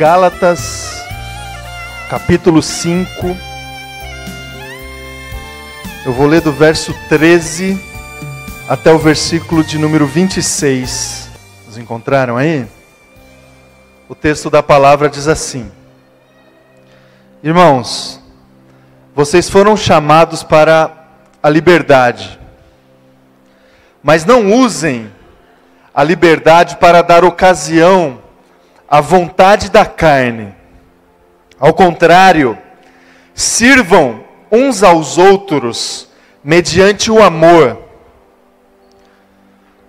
Gálatas, capítulo 5. Eu vou ler do verso 13 até o versículo de número 26. Vocês encontraram aí? O texto da palavra diz assim: Irmãos, vocês foram chamados para a liberdade, mas não usem a liberdade para dar ocasião à vontade da carne. Ao contrário, sirvam uns aos outros mediante o amor.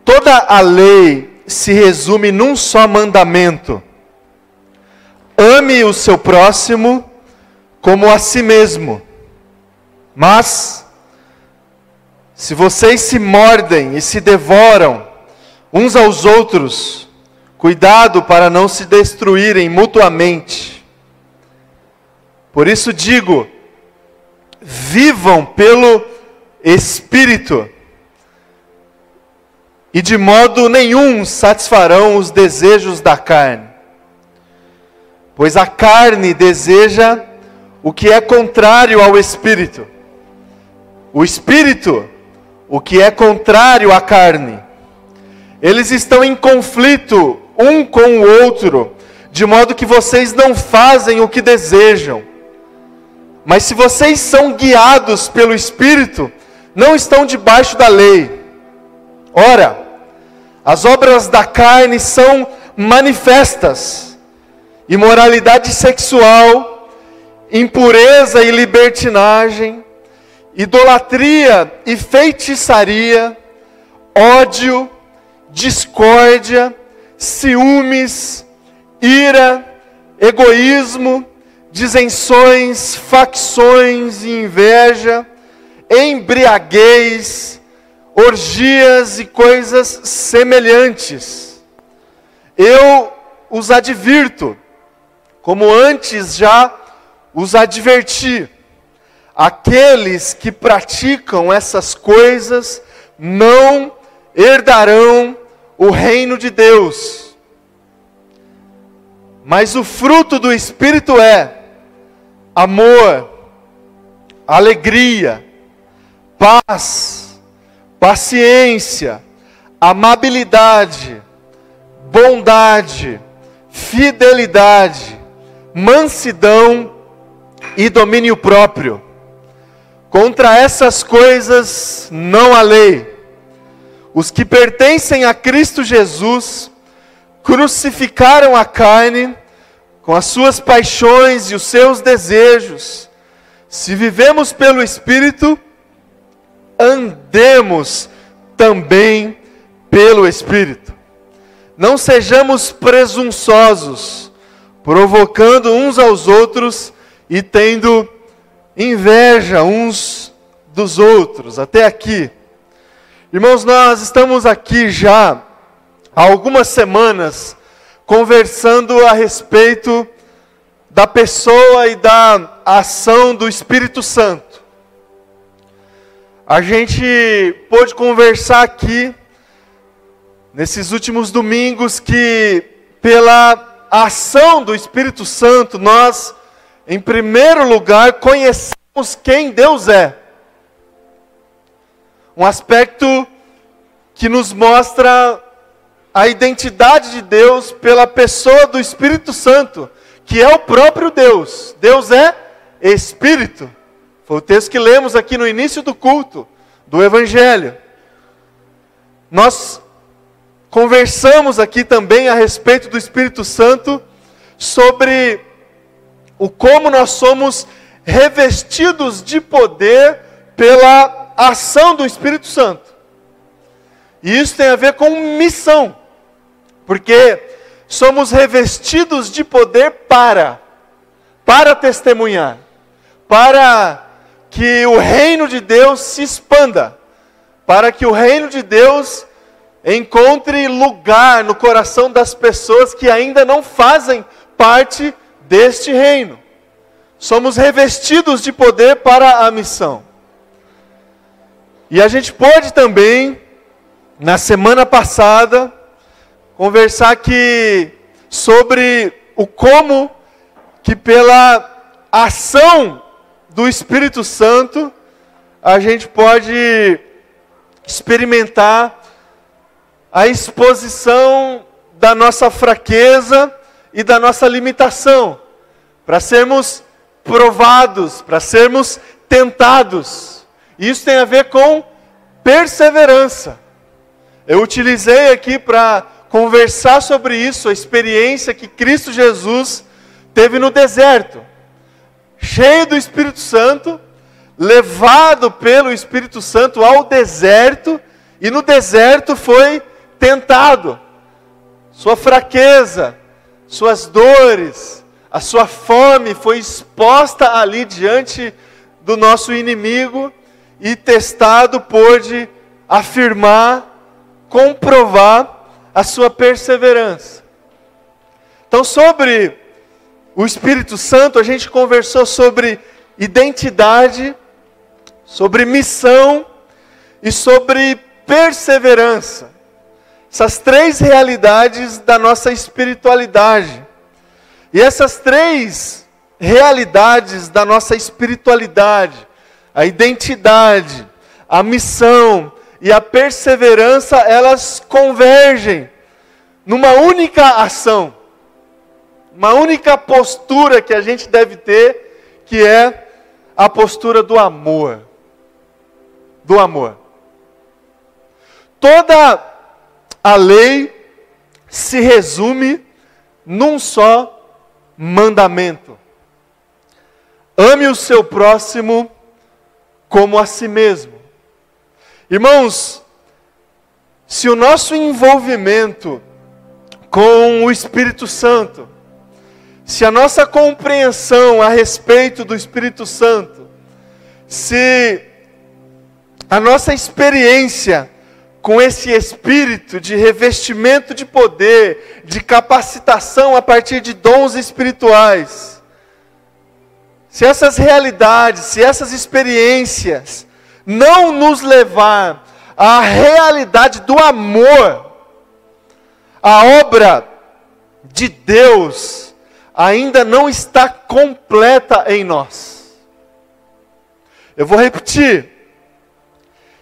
Toda a lei se resume num só mandamento: ame o seu próximo como a si mesmo. Mas, se vocês se mordem e se devoram uns aos outros, cuidado para não se destruírem mutuamente. Por isso digo: vivam pelo Espírito, e de modo nenhum satisfarão os desejos da carne, pois a carne deseja o que é contrário ao Espírito, o Espírito, o que é contrário à carne. Eles estão em conflito um com o outro, de modo que vocês não fazem o que desejam. Mas se vocês são guiados pelo Espírito, não estão debaixo da lei. Ora, as obras da carne são manifestas: imoralidade sexual, impureza e libertinagem, idolatria e feitiçaria, ódio, discórdia, ciúmes, ira, egoísmo, disenções, facções e inveja, embriaguez, orgias e coisas semelhantes. Eu os advirto, como antes já os adverti, aqueles que praticam essas coisas não herdarão o reino de Deus. Mas o fruto do Espírito é amor, alegria, paz, paciência, amabilidade, bondade, fidelidade, mansidão e domínio próprio. Contra essas coisas não há lei. Os que pertencem a Cristo Jesus crucificaram a carne com as suas paixões e os seus desejos. Se vivemos pelo Espírito, andemos também pelo Espírito. Não sejamos presunçosos, provocando uns aos outros e tendo inveja uns dos outros. Até aqui. Irmãos, nós estamos aqui já há algumas semanas conversando a respeito da pessoa e da ação do Espírito Santo. A gente pôde conversar aqui nesses últimos domingos que pela ação do Espírito Santo nós em primeiro lugar conhecemos quem Deus é um aspecto que nos mostra a identidade de Deus pela pessoa do Espírito Santo, que é o próprio Deus. Deus é Espírito. Foi o texto que lemos aqui no início do culto, do Evangelho. Nós conversamos aqui também a respeito do Espírito Santo, sobre o como nós somos revestidos de poder pela ação do Espírito Santo. E isso tem a ver com missão, porque somos revestidos de poder para, para testemunhar, para que o reino de Deus se expanda, para que o reino de Deus encontre lugar no coração das pessoas que ainda não fazem parte deste reino. Somos revestidos de poder para a missão. E a gente pode também, na semana passada, conversar aqui sobre o como que pela ação do Espírito Santo a gente pode experimentar a exposição da nossa fraqueza e da nossa limitação, para sermos provados, para sermos tentados. Isso tem a ver com perseverança. Eu utilizei aqui para conversar sobre isso, a experiência que Cristo Jesus teve no deserto, cheio do Espírito Santo, levado pelo Espírito Santo ao deserto, e no deserto foi tentado. Sua fraqueza, suas dores, a sua fome foi exposta ali diante do nosso inimigo e testado pôde afirmar, comprovar a sua perseverança. Então, sobre o Espírito Santo, a gente conversou sobre identidade, sobre missão e sobre perseverança. Essas três realidades da nossa espiritualidade. E essas três realidades da nossa espiritualidade, a identidade, a missão e a perseverança, elas convergem numa única ação, uma única postura que a gente deve ter, que é a postura do amor. Do amor. Toda a lei se resume num só mandamento: ame o seu próximo como a si mesmo. Irmãos, se o nosso envolvimento com o Espírito Santo, se a nossa compreensão a respeito do Espírito Santo, se a nossa experiência com esse espírito de revestimento de poder, de capacitação a partir de dons espirituais, se essas realidades, se essas experiências não nos levar à realidade do amor, a obra de Deus ainda não está completa em nós. Eu vou repetir.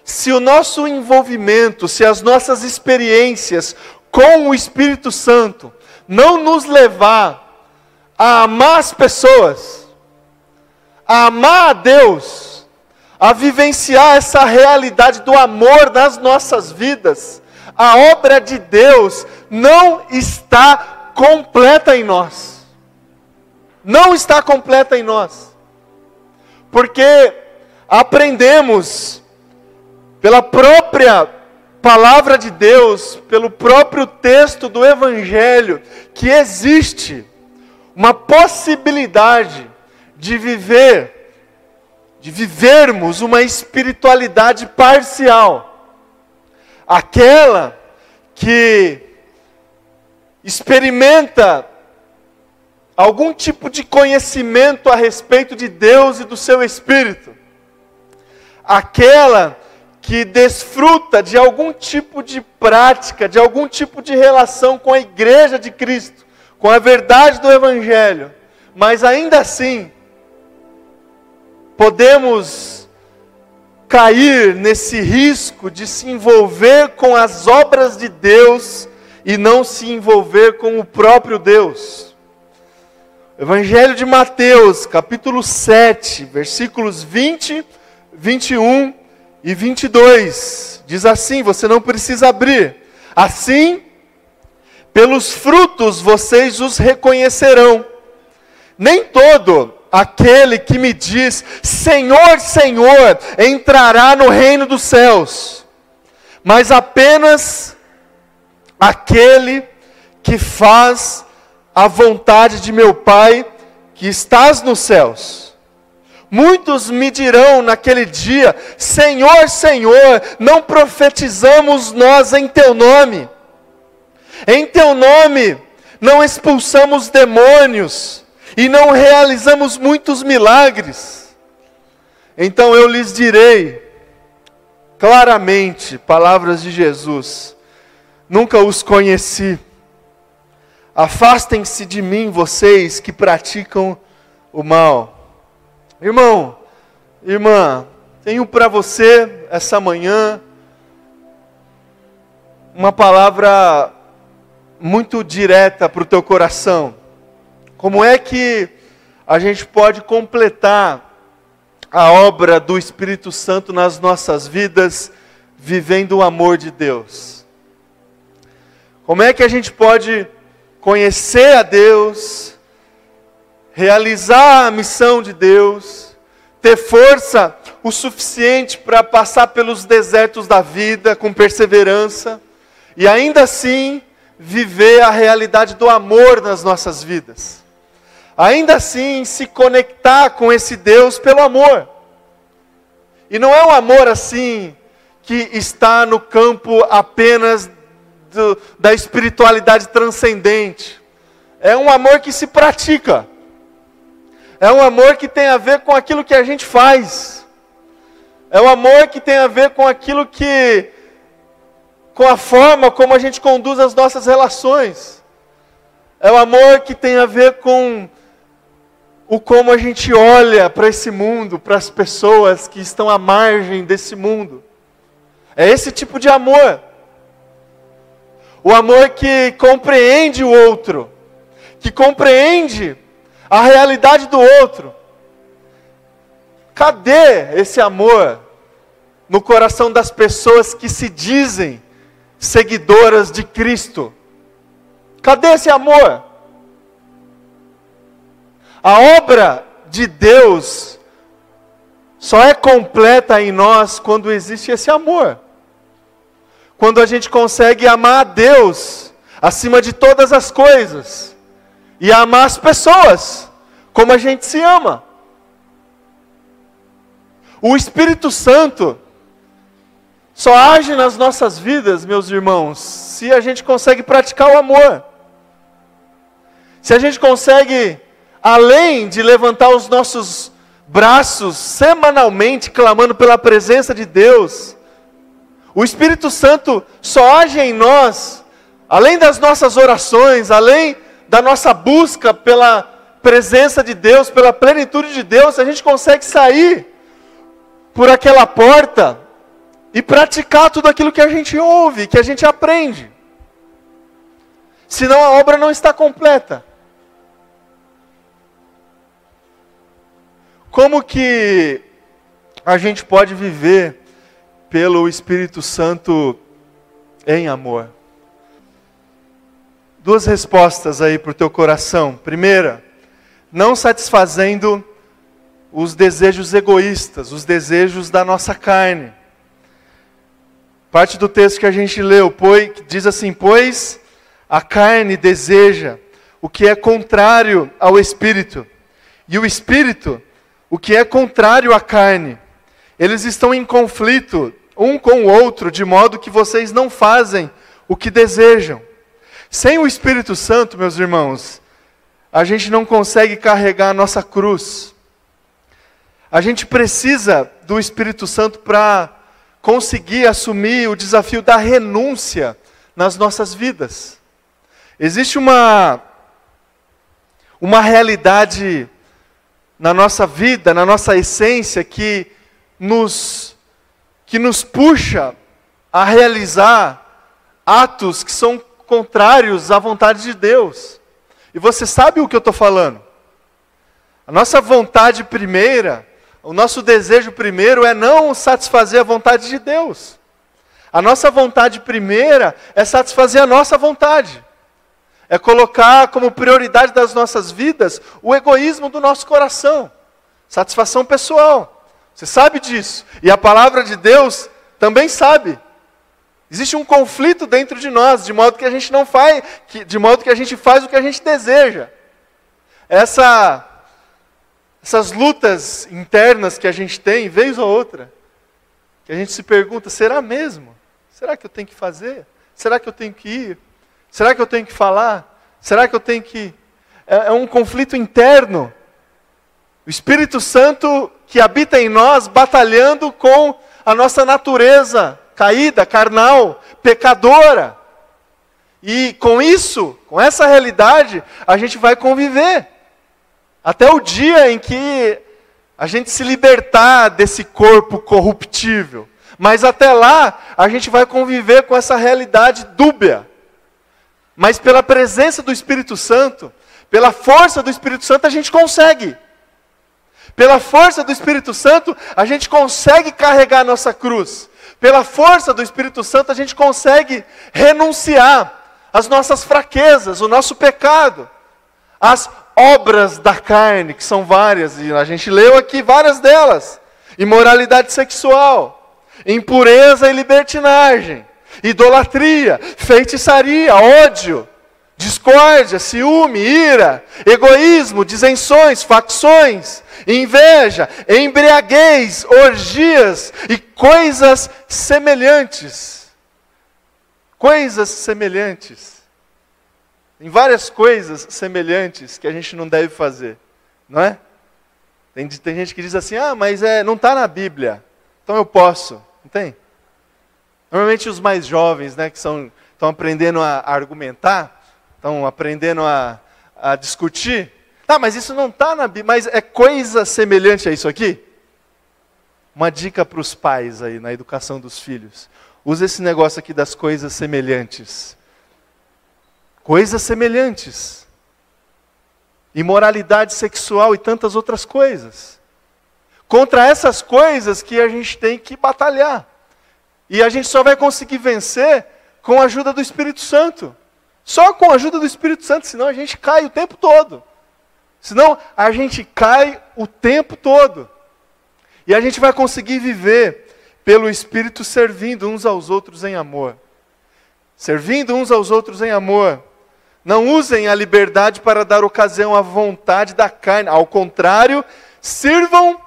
Se o nosso envolvimento, se as nossas experiências com o Espírito Santo não nos levar a amar as pessoas, a amar a Deus, a vivenciar essa realidade do amor nas nossas vidas, a obra de Deus não está completa em nós. Não está completa em nós. Porque aprendemos pela própria palavra de Deus, pelo próprio texto do Evangelho, que existe uma possibilidade de viver de vivermos uma espiritualidade parcial, aquela que experimenta algum tipo de conhecimento a respeito de Deus e do seu Espírito, aquela que desfruta de algum tipo de prática, de algum tipo de relação com a igreja de Cristo, com a verdade do Evangelho, mas ainda assim podemos cair nesse risco de se envolver com as obras de Deus e não se envolver com o próprio Deus. Evangelho de Mateus, capítulo 7, versículos 20, 21 e 22. Diz assim: você não precisa abrir. Assim, pelos frutos vocês os reconhecerão. Nem todo aquele que me diz: Senhor, Senhor, entrará no reino dos céus, mas apenas aquele que faz a vontade de meu Pai que estás nos céus. Muitos me dirão naquele dia: Senhor, Senhor, não profetizamos nós em teu nome, em teu nome não expulsamos demônios, e não realizamos muitos milagres. Então eu lhes direi claramente, palavras de Jesus: nunca os conheci. Afastem-se de mim, vocês que praticam o mal. Irmão, irmã, tenho para você essa manhã uma palavra muito direta para o teu coração. Como é que a gente pode completar a obra do Espírito Santo nas nossas vidas, vivendo o amor de Deus? Como é que a gente pode conhecer a Deus, realizar a missão de Deus, ter força o suficiente para passar pelos desertos da vida com perseverança e ainda assim viver a realidade do amor nas nossas vidas. Ainda assim se conectar com esse Deus pelo amor. E não é um amor assim que está no campo apenas do, da espiritualidade transcendente. É um amor que se pratica. É um amor que tem a ver com aquilo que a gente faz. É um amor que tem a ver com aquilo que. com a forma como a gente conduz as nossas relações. É um amor que tem a ver com o como a gente olha para esse mundo, para as pessoas que estão à margem desse mundo. É esse tipo de amor. O amor que compreende o outro, que compreende a realidade do outro. Cadê esse amor no coração das pessoas que se dizem seguidoras de Cristo? Cadê esse amor? A obra de Deus só é completa em nós quando existe esse amor quando a gente consegue amar a Deus acima de todas as coisas e amar as pessoas como a gente se ama. O Espírito Santo só age nas nossas vidas, meus irmãos, se a gente consegue praticar o amor. Se a gente consegue, além de levantar os nossos braços semanalmente, clamando pela presença de Deus, o Espírito Santo só age em nós, além das nossas orações, além da nossa busca pela presença de Deus, pela plenitude de Deus, a gente consegue sair por aquela porta e praticar tudo aquilo que a gente ouve, que a gente aprende. Senão a obra não está completa. Como que a gente pode viver pelo Espírito Santo em amor. Duas respostas aí para o teu coração. Primeira, não satisfazendo os desejos egoístas, os desejos da nossa carne. Parte do texto que a gente leu, pois, diz assim: Pois a carne deseja o que é contrário ao espírito, e o espírito o que é contrário à carne. Eles estão em conflito um com o outro, de modo que vocês não fazem o que desejam. Sem o Espírito Santo, meus irmãos, a gente não consegue carregar a nossa cruz. A gente precisa do Espírito Santo para conseguir assumir o desafio da renúncia nas nossas vidas. Existe uma uma realidade na nossa vida, na nossa essência que nos que nos puxa a realizar atos que são contrários à vontade de Deus. E você sabe o que eu estou falando? A nossa vontade primeira, o nosso desejo primeiro é não satisfazer a vontade de Deus. A nossa vontade primeira é satisfazer a nossa vontade. É colocar como prioridade das nossas vidas o egoísmo do nosso coração, satisfação pessoal. Você sabe disso. E a palavra de Deus também sabe. Existe um conflito dentro de nós, de modo que a gente não faz, de modo que a gente faz o que a gente deseja. Essa, essas lutas internas que a gente tem, vez ou outra, que a gente se pergunta: será mesmo? Será que eu tenho que fazer? Será que eu tenho que ir? Será que eu tenho que falar? Será que eu tenho que. É, é um conflito interno. O Espírito Santo que habita em nós, batalhando com a nossa natureza caída, carnal, pecadora. E com isso, com essa realidade, a gente vai conviver. Até o dia em que a gente se libertar desse corpo corruptível. Mas até lá, a gente vai conviver com essa realidade dúbia. Mas pela presença do Espírito Santo, pela força do Espírito Santo, a gente consegue. Pela força do Espírito Santo, a gente consegue carregar a nossa cruz. Pela força do Espírito Santo, a gente consegue renunciar às nossas fraquezas, o nosso pecado, as obras da carne, que são várias, e a gente leu aqui várias delas: imoralidade sexual, impureza e libertinagem, idolatria, feitiçaria, ódio, discórdia, ciúme, ira, egoísmo, disenções, facções, inveja, embriaguez, orgias e coisas semelhantes. Coisas semelhantes. Tem várias coisas semelhantes que a gente não deve fazer, não é? Tem, tem gente que diz assim: ah, mas é, não está na Bíblia, então eu posso. Não tem? Normalmente os mais jovens, né, que estão aprendendo a argumentar, estão aprendendo a, a discutir. Tá, mas isso não está na Bíblia, mas é coisa semelhante a isso aqui? Uma dica para os pais aí na educação dos filhos. Usa esse negócio aqui das coisas semelhantes. Coisas semelhantes. Imoralidade sexual e tantas outras coisas. Contra essas coisas que a gente tem que batalhar. E a gente só vai conseguir vencer com a ajuda do Espírito Santo. Só com a ajuda do Espírito Santo, senão a gente cai o tempo todo. Senão a gente cai o tempo todo. E a gente vai conseguir viver pelo Espírito servindo uns aos outros em amor. Servindo uns aos outros em amor. Não usem a liberdade para dar ocasião à vontade da carne. Ao contrário, sirvam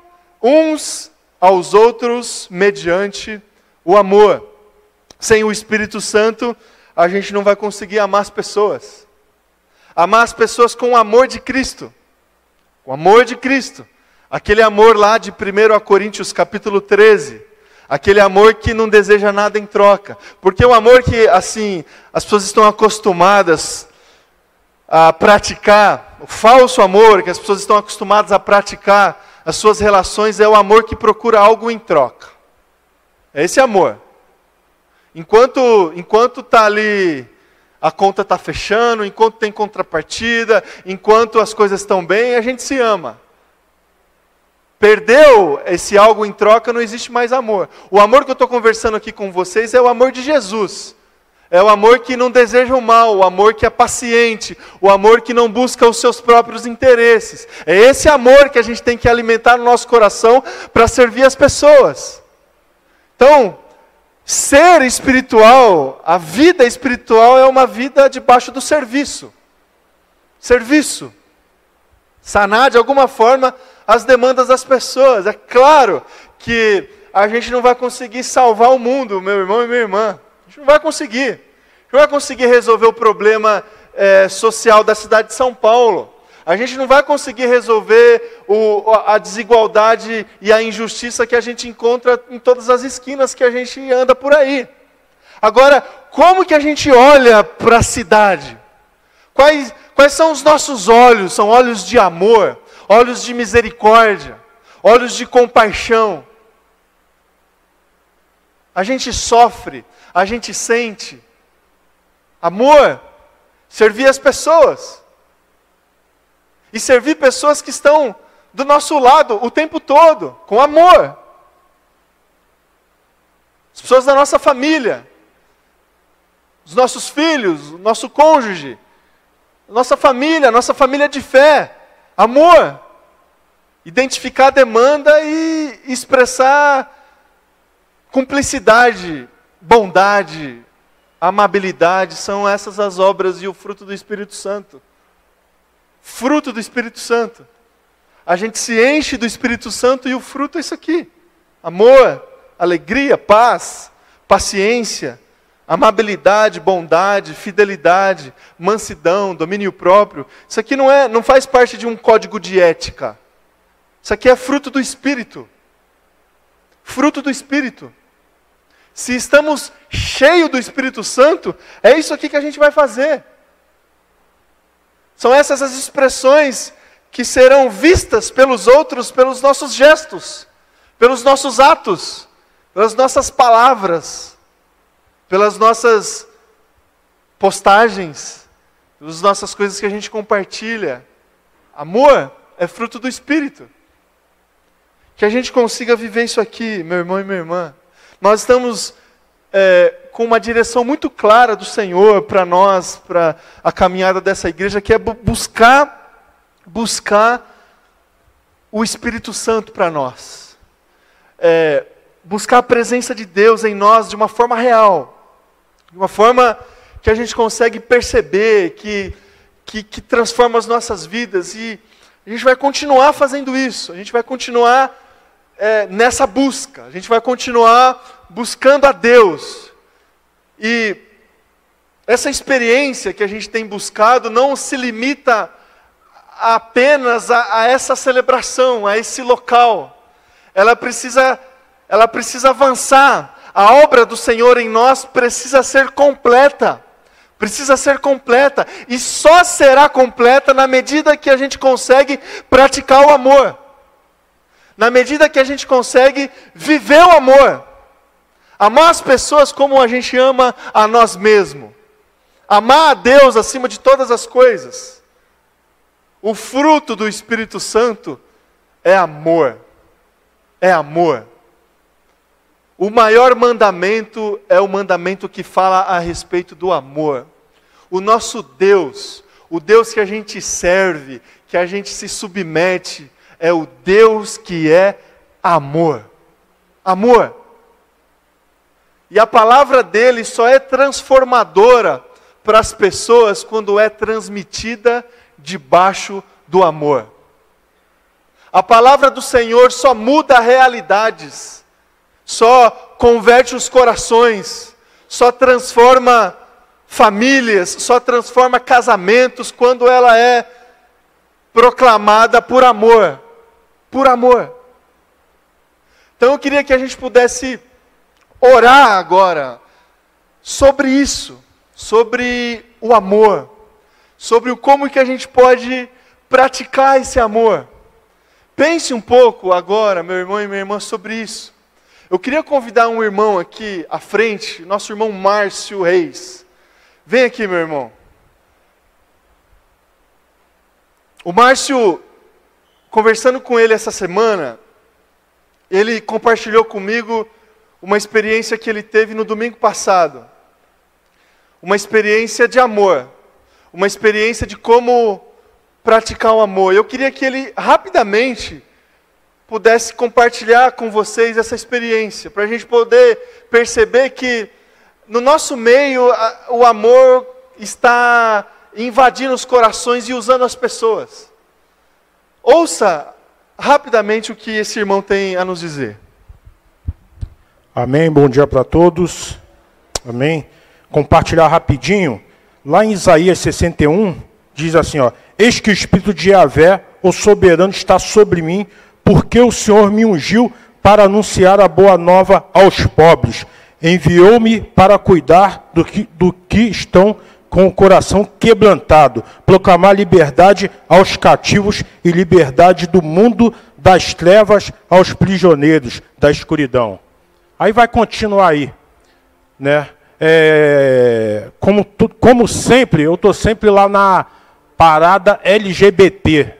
uns aos outros mediante o amor. Sem o Espírito Santo, a gente não vai conseguir amar as pessoas. Amar as pessoas com o amor de Cristo. O amor de Cristo. Aquele amor lá de 1 Coríntios capítulo 13. Aquele amor que não deseja nada em troca. Porque o amor que, assim, as pessoas estão acostumadas a praticar, o falso amor que as pessoas estão acostumadas a praticar as suas relações é o amor que procura algo em troca. É esse amor. Enquanto enquanto está ali, a conta está fechando, enquanto tem contrapartida, enquanto as coisas estão bem, a gente se ama. Perdeu esse algo em troca, não existe mais amor. O amor que eu estou conversando aqui com vocês é o amor de Jesus. É o amor que não deseja o mal, o amor que é paciente, o amor que não busca os seus próprios interesses. É esse amor que a gente tem que alimentar no nosso coração para servir as pessoas. Então, Ser espiritual, a vida espiritual é uma vida debaixo do serviço. Serviço. Sanar de alguma forma as demandas das pessoas. É claro que a gente não vai conseguir salvar o mundo, meu irmão e minha irmã. A gente não vai conseguir. A gente não vai conseguir resolver o problema é, social da cidade de São Paulo. A gente não vai conseguir resolver o, a desigualdade e a injustiça que a gente encontra em todas as esquinas que a gente anda por aí. Agora, como que a gente olha para a cidade? Quais, quais são os nossos olhos? São olhos de amor, olhos de misericórdia, olhos de compaixão. A gente sofre, a gente sente. Amor, servir as pessoas e servir pessoas que estão do nosso lado o tempo todo, com amor. As pessoas da nossa família, os nossos filhos, o nosso cônjuge, nossa família, nossa família de fé, amor. Identificar a demanda e expressar cumplicidade, bondade, amabilidade, são essas as obras e o fruto do Espírito Santo fruto do Espírito Santo. A gente se enche do Espírito Santo e o fruto é isso aqui: amor, alegria, paz, paciência, amabilidade, bondade, fidelidade, mansidão, domínio próprio. Isso aqui não é, não faz parte de um código de ética. Isso aqui é fruto do Espírito. Fruto do Espírito. se estamos cheios do Espírito Santo, é isso aqui que a gente vai fazer. São essas as expressões que serão vistas pelos outros pelos nossos gestos, pelos nossos atos, pelas nossas palavras, pelas nossas postagens, pelas nossas coisas que a gente compartilha. Amor é fruto do Espírito. Que a gente consiga viver isso aqui, meu irmão e minha irmã. Nós estamos é, com uma direção muito clara do Senhor para nós, para a caminhada dessa igreja, que é buscar, buscar o Espírito Santo para nós. É, buscar a presença de Deus em nós de uma forma real, de uma forma que a gente consegue perceber, que, que, que transforma as nossas vidas e a gente vai continuar fazendo isso, a gente vai continuar é, nessa busca, a gente vai continuar buscando a Deus. E essa experiência que a gente tem buscado não se limita apenas a, a essa celebração, a esse local. Ela precisa, ela precisa avançar. A obra do Senhor em nós precisa ser completa precisa ser completa e só será completa na medida que a gente consegue praticar o amor, na medida que a gente consegue viver o amor, amar as pessoas como a gente ama a nós mesmos, amar a Deus acima de todas as coisas. O fruto do Espírito Santo é amor, é amor. O maior mandamento é o mandamento que fala a respeito do amor. O nosso Deus, o Deus que a gente serve, que a gente se submete, é o Deus que é amor. Amor. E a palavra dele só é transformadora para as pessoas quando é transmitida debaixo do amor. A palavra do Senhor só muda realidades, só converte os corações, só transforma famílias, só transforma casamentos quando ela é proclamada por amor. Por amor. Então eu queria que a gente pudesse orar agora sobre isso, sobre o amor, sobre o como que a gente pode praticar esse amor. Pense um pouco agora, meu irmão e minha irmã, sobre isso. Eu queria convidar um irmão aqui à frente, nosso irmão Márcio Reis. Vem aqui, meu irmão. O Márcio, conversando com ele essa semana, ele compartilhou comigo uma experiência que ele teve no domingo passado. Uma experiência de amor. Uma experiência de como praticar o amor. Eu queria que ele rapidamente pudesse compartilhar com vocês essa experiência, para a gente poder perceber que no nosso meio, o amor está invadindo os corações e usando as pessoas. Ouça rapidamente o que esse irmão tem a nos dizer. Amém. Bom dia para todos. Amém. Compartilhar rapidinho. Lá em Isaías 61, diz assim: ó, Eis que o Espírito de Yahvé, o soberano, está sobre mim, porque o Senhor me ungiu para anunciar a boa nova aos pobres enviou-me para cuidar do que, do que estão com o coração quebrantado, proclamar liberdade aos cativos e liberdade do mundo das trevas aos prisioneiros da escuridão. Aí vai continuar aí, né? É, como, como sempre, eu estou sempre lá na parada LGBT,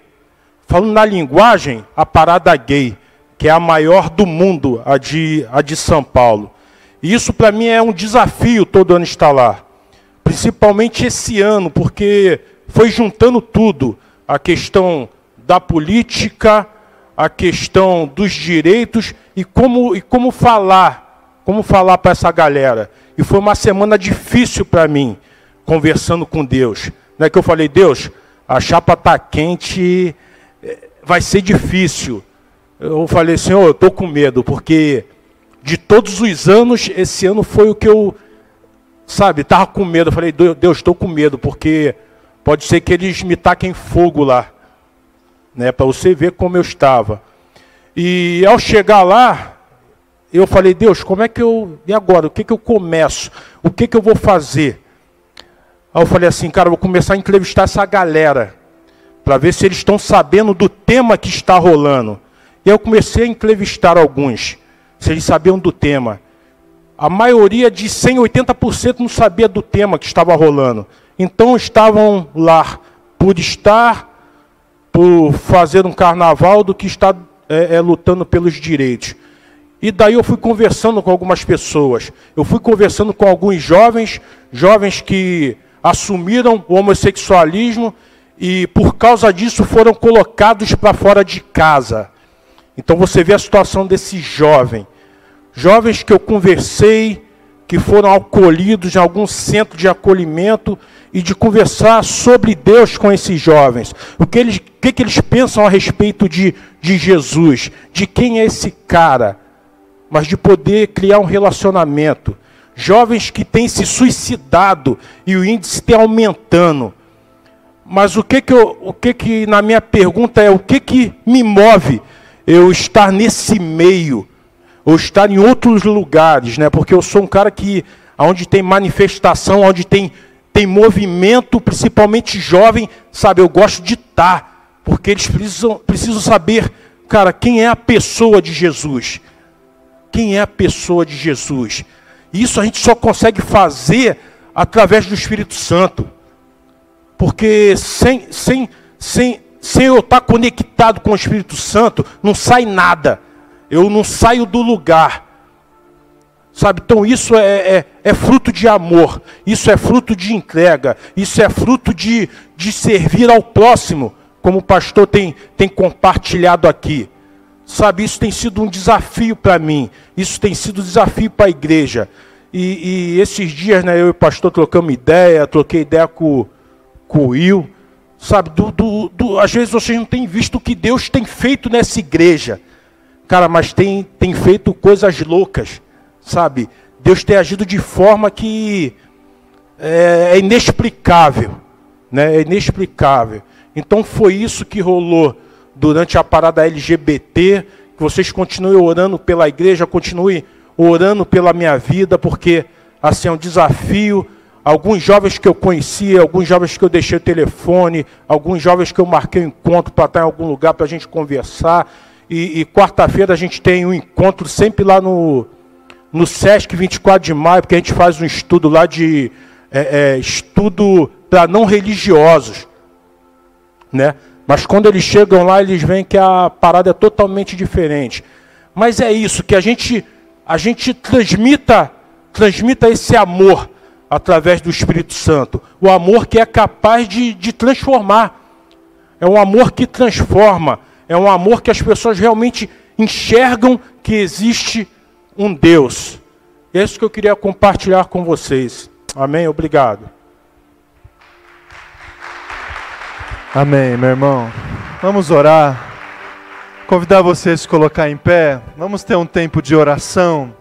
falando na linguagem, a parada gay, que é a maior do mundo, a de, a de São Paulo. E isso para mim é um desafio todo ano estar lá. Principalmente esse ano, porque foi juntando tudo. A questão da política, a questão dos direitos e como, e como falar, como falar para essa galera. E foi uma semana difícil para mim, conversando com Deus. Não é que eu falei, Deus, a chapa está quente, eh, vai ser difícil. Eu falei, Senhor, eu estou com medo, porque de todos os anos, esse ano foi o que eu, sabe, estava com medo. Eu falei, Deus, estou com medo, porque pode ser que eles me taquem fogo lá, né, para você ver como eu estava. E ao chegar lá, eu falei, Deus, como é que eu. E agora? O que, que eu começo? O que, que eu vou fazer? Aí eu falei assim, cara, vou começar a entrevistar essa galera. Para ver se eles estão sabendo do tema que está rolando. E eu comecei a entrevistar alguns. Se eles sabiam do tema. A maioria de 180% não sabia do tema que estava rolando. Então estavam lá por estar, por fazer um carnaval, do que estar é, é, lutando pelos direitos. E daí eu fui conversando com algumas pessoas. Eu fui conversando com alguns jovens, jovens que assumiram o homossexualismo e por causa disso foram colocados para fora de casa. Então você vê a situação desse jovem. Jovens que eu conversei, que foram acolhidos em algum centro de acolhimento e de conversar sobre Deus com esses jovens. O que eles, o que, que eles pensam a respeito de, de Jesus, de quem é esse cara mas de poder criar um relacionamento. Jovens que têm se suicidado e o índice está aumentando. Mas o que que, eu, o que que na minha pergunta é o que que me move eu estar nesse meio ou estar em outros lugares, né? Porque eu sou um cara que onde tem manifestação, onde tem tem movimento, principalmente jovem, sabe? Eu gosto de estar, porque eles precisam precisam saber, cara, quem é a pessoa de Jesus quem é a pessoa de Jesus. Isso a gente só consegue fazer através do Espírito Santo. Porque sem, sem, sem, sem eu estar conectado com o Espírito Santo, não sai nada. Eu não saio do lugar. Sabe, então isso é, é, é, fruto de amor, isso é fruto de entrega, isso é fruto de, de servir ao próximo, como o pastor tem, tem compartilhado aqui. Sabe, isso tem sido um desafio para mim, isso tem sido um desafio para a igreja. E, e, esses dias, né, eu e o pastor trocamos ideia, troquei ideia com, com o Will. Sabe, do, do, do, às vezes vocês não têm visto o que Deus tem feito nessa igreja. Cara, mas tem, tem feito coisas loucas, sabe? Deus tem agido de forma que é, é inexplicável, né? É inexplicável. Então foi isso que rolou durante a parada LGBT, que vocês continuem orando pela igreja, continuem orando pela minha vida, porque assim é um desafio. Alguns jovens que eu conhecia, alguns jovens que eu deixei o telefone, alguns jovens que eu marquei um encontro para estar em algum lugar para a gente conversar. E, e quarta-feira a gente tem um encontro sempre lá no, no SESC 24 de maio, porque a gente faz um estudo lá de é, é, estudo para não religiosos. Né? Mas quando eles chegam lá, eles veem que a parada é totalmente diferente. Mas é isso, que a gente, a gente transmita, transmita esse amor através do Espírito Santo. O amor que é capaz de, de transformar. É um amor que transforma. É um amor que as pessoas realmente enxergam que existe um Deus. É isso que eu queria compartilhar com vocês. Amém? Obrigado. Amém, meu irmão. Vamos orar. Convidar você a se colocar em pé. Vamos ter um tempo de oração.